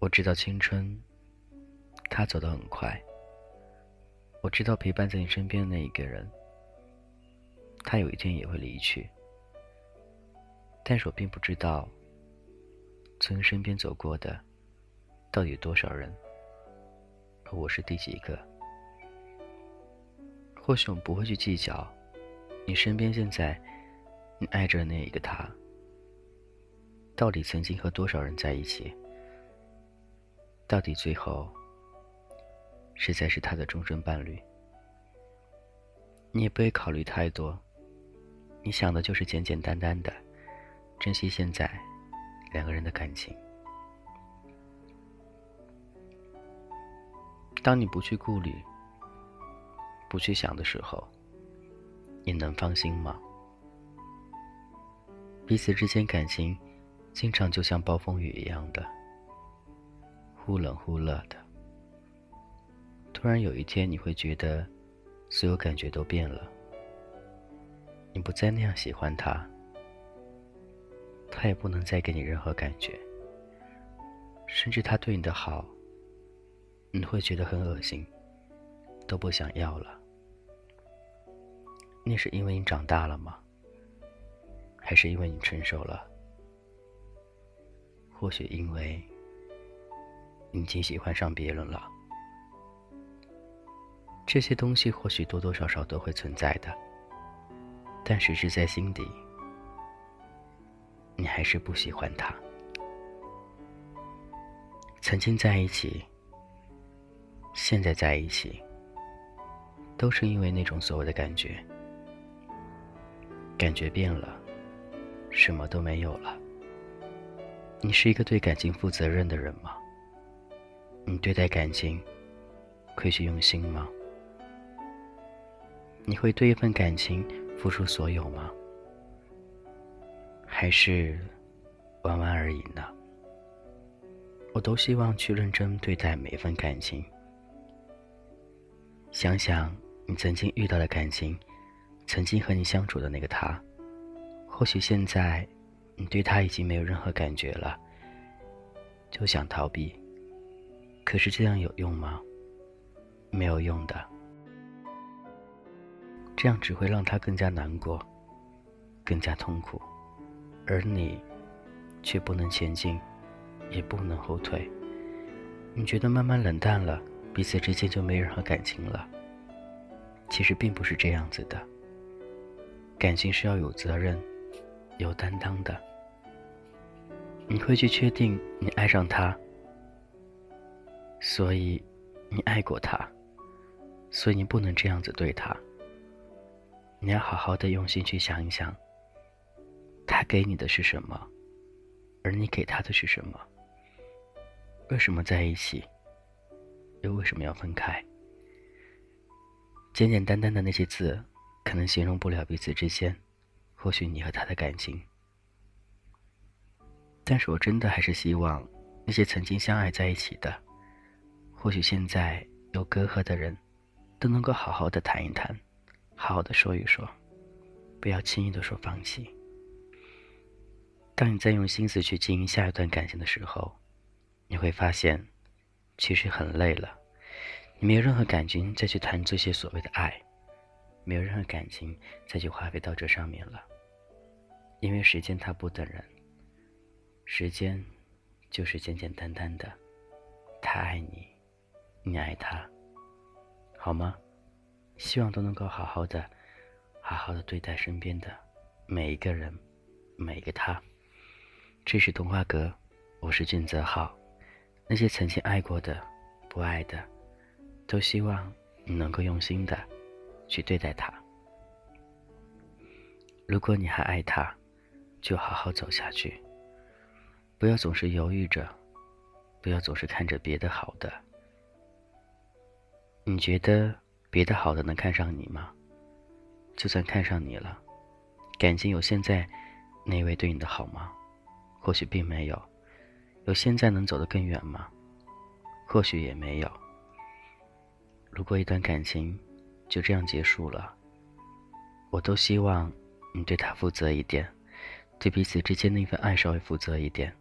我知道青春，它走得很快。我知道陪伴在你身边的那一个人，他有一天也会离去。但是我并不知道，从你身边走过的，到底有多少人，而我是第几个。或许我们不会去计较，你身边现在你爱着的那一个他，到底曾经和多少人在一起。到底最后，谁才是他的终身伴侣？你也不会考虑太多，你想的就是简简单单的珍惜现在两个人的感情。当你不去顾虑、不去想的时候，你能放心吗？彼此之间感情，经常就像暴风雨一样的。忽冷忽热的，突然有一天，你会觉得所有感觉都变了。你不再那样喜欢他，他也不能再给你任何感觉，甚至他对你的好，你会觉得很恶心，都不想要了。那是因为你长大了吗？还是因为你成熟了？或许因为。你已经喜欢上别人了，这些东西或许多多少少都会存在的，但是是在心底，你还是不喜欢他。曾经在一起，现在在一起，都是因为那种所谓的感觉，感觉变了，什么都没有了。你是一个对感情负责任的人吗？你对待感情会去用心吗？你会对一份感情付出所有吗？还是玩玩而已呢？我都希望去认真对待每一份感情。想想你曾经遇到的感情，曾经和你相处的那个他，或许现在你对他已经没有任何感觉了，就想逃避。可是这样有用吗？没有用的，这样只会让他更加难过，更加痛苦，而你却不能前进，也不能后退。你觉得慢慢冷淡了，彼此之间就没任何感情了？其实并不是这样子的。感情是要有责任、有担当的。你会去确定你爱上他。所以，你爱过他，所以你不能这样子对他。你要好好的用心去想一想，他给你的是什么，而你给他的是什么？为什么在一起，又为什么要分开？简简单单的那些字，可能形容不了彼此之间，或许你和他的感情。但是我真的还是希望，那些曾经相爱在一起的。或许现在有隔阂的人，都能够好好的谈一谈，好好的说一说，不要轻易的说放弃。当你在用心思去经营下一段感情的时候，你会发现，其实很累了，你没有任何感情再去谈这些所谓的爱，没有任何感情再去花费到这上面了，因为时间它不等人，时间就是简简单单的，他爱你。你爱他，好吗？希望都能够好好的、好好的对待身边的每一个人、每一个他。这是童话阁，我是俊泽浩。那些曾经爱过的、不爱的，都希望你能够用心的去对待他。如果你还爱他，就好好走下去，不要总是犹豫着，不要总是看着别的好的。你觉得别的好的能看上你吗？就算看上你了，感情有现在那位对你的好吗？或许并没有。有现在能走得更远吗？或许也没有。如果一段感情就这样结束了，我都希望你对他负责一点，对彼此之间那份爱稍微负责一点。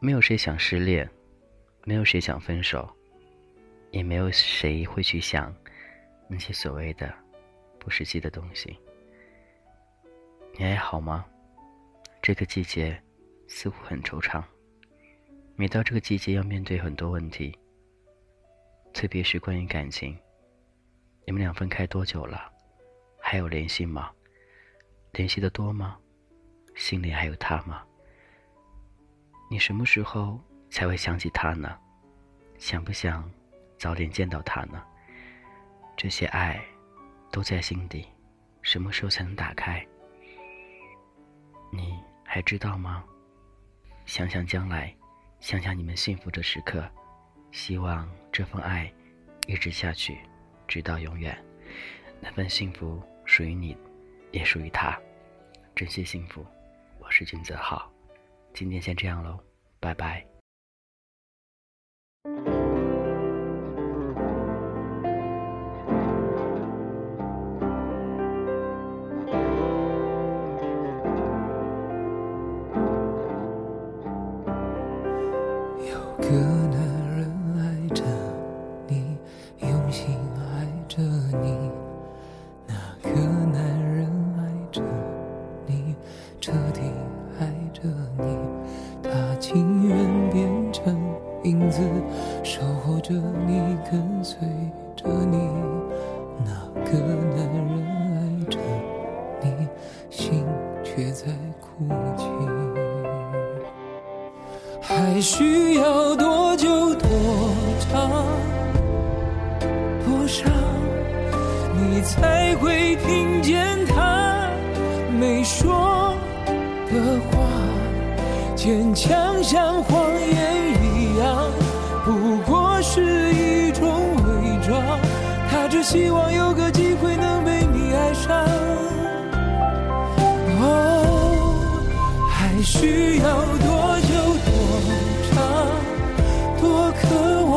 没有谁想失恋，没有谁想分手，也没有谁会去想那些所谓的不实际的东西。你还好吗？这个季节似乎很惆怅。每到这个季节，要面对很多问题，特别是关于感情。你们俩分开多久了？还有联系吗？联系的多吗？心里还有他吗？你什么时候才会想起他呢？想不想早点见到他呢？这些爱都在心底，什么时候才能打开？你还知道吗？想想将来。想想你们幸福的时刻，希望这份爱一直下去，直到永远。那份幸福属于你，也属于他。珍惜幸福，我是君泽浩。今天先这样喽，拜拜。有个着你跟随着你那个男人爱着你心却在哭泣。还需要多久多长？多少？你才会听见他没说的话坚强像谎言一样不过希望有个机会能被你爱上哦还需要多久多长？多渴望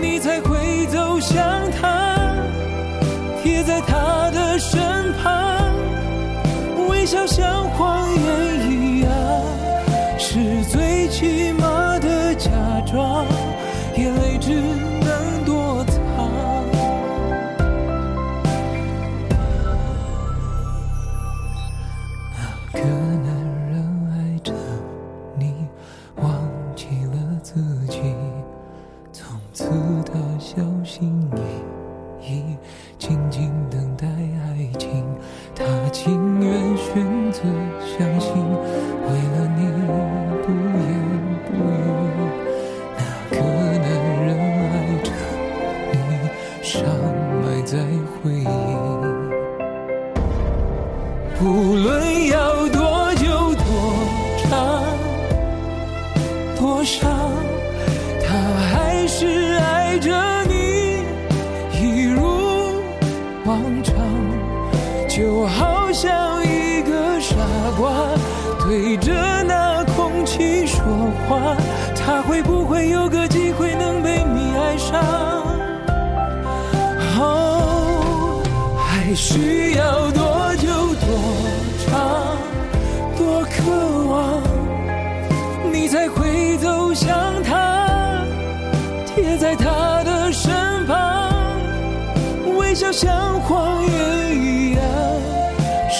你才会走向他贴在他的身旁微笑像谎言一样是最起码的假装眼泪只情愿选择相信，为了你不言不语。那个男人爱着你，伤埋在回忆。不论要多久多长多伤，他还是爱着你，一如往常。就好像一个傻瓜对着那空气说话，他会不会有个机会能被你爱上？哦，还需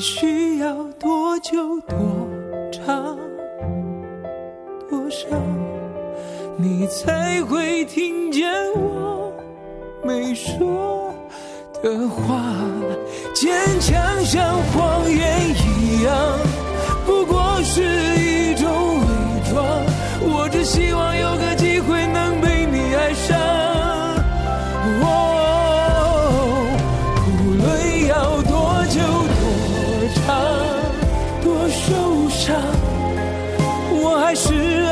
需要多久多长多少，你才会听见我没说的话？坚强像谎言一样，是